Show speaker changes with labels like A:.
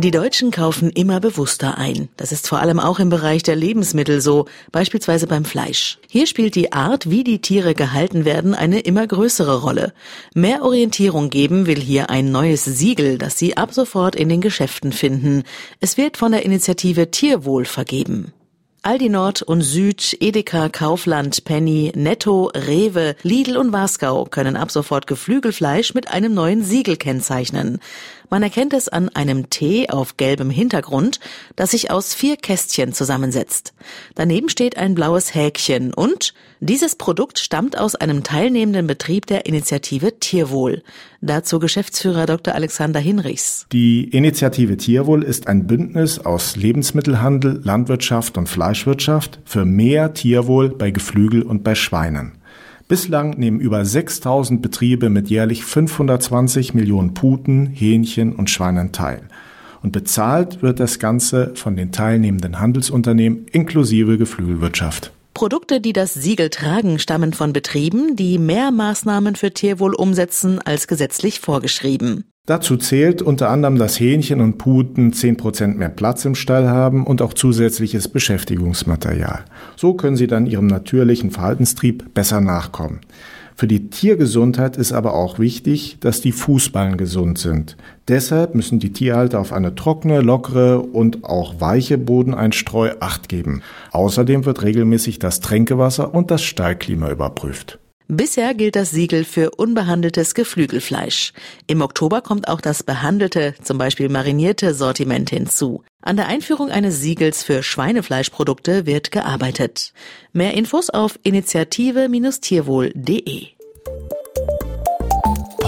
A: Die Deutschen kaufen immer bewusster ein. Das ist vor allem auch im Bereich der Lebensmittel so, beispielsweise beim Fleisch. Hier spielt die Art, wie die Tiere gehalten werden, eine immer größere Rolle. Mehr Orientierung geben will hier ein neues Siegel, das Sie ab sofort in den Geschäften finden. Es wird von der Initiative Tierwohl vergeben. Aldi Nord und Süd, Edeka, Kaufland, Penny, Netto, Rewe, Lidl und Wasgau können ab sofort Geflügelfleisch mit einem neuen Siegel kennzeichnen. Man erkennt es an einem T auf gelbem Hintergrund, das sich aus vier Kästchen zusammensetzt. Daneben steht ein blaues Häkchen und dieses Produkt stammt aus einem teilnehmenden Betrieb der Initiative Tierwohl. Dazu Geschäftsführer Dr. Alexander Hinrichs.
B: Die Initiative Tierwohl ist ein Bündnis aus Lebensmittelhandel, Landwirtschaft und Fleischwirtschaft für mehr Tierwohl bei Geflügel und bei Schweinen. Bislang nehmen über 6000 Betriebe mit jährlich 520 Millionen Puten, Hähnchen und Schweinen teil. Und bezahlt wird das Ganze von den teilnehmenden Handelsunternehmen inklusive Geflügelwirtschaft.
A: Produkte, die das Siegel tragen, stammen von Betrieben, die mehr Maßnahmen für Tierwohl umsetzen als gesetzlich vorgeschrieben.
B: Dazu zählt unter anderem, dass Hähnchen und Puten 10% mehr Platz im Stall haben und auch zusätzliches Beschäftigungsmaterial. So können sie dann ihrem natürlichen Verhaltenstrieb besser nachkommen. Für die Tiergesundheit ist aber auch wichtig, dass die Fußballen gesund sind. Deshalb müssen die Tierhalter auf eine trockene, lockere und auch weiche Bodeneinstreu Acht geben. Außerdem wird regelmäßig das Tränkewasser und das Stallklima überprüft.
A: Bisher gilt das Siegel für unbehandeltes Geflügelfleisch. Im Oktober kommt auch das behandelte, zum Beispiel marinierte Sortiment hinzu. An der Einführung eines Siegels für Schweinefleischprodukte wird gearbeitet. Mehr Infos auf initiative-tierwohl.de.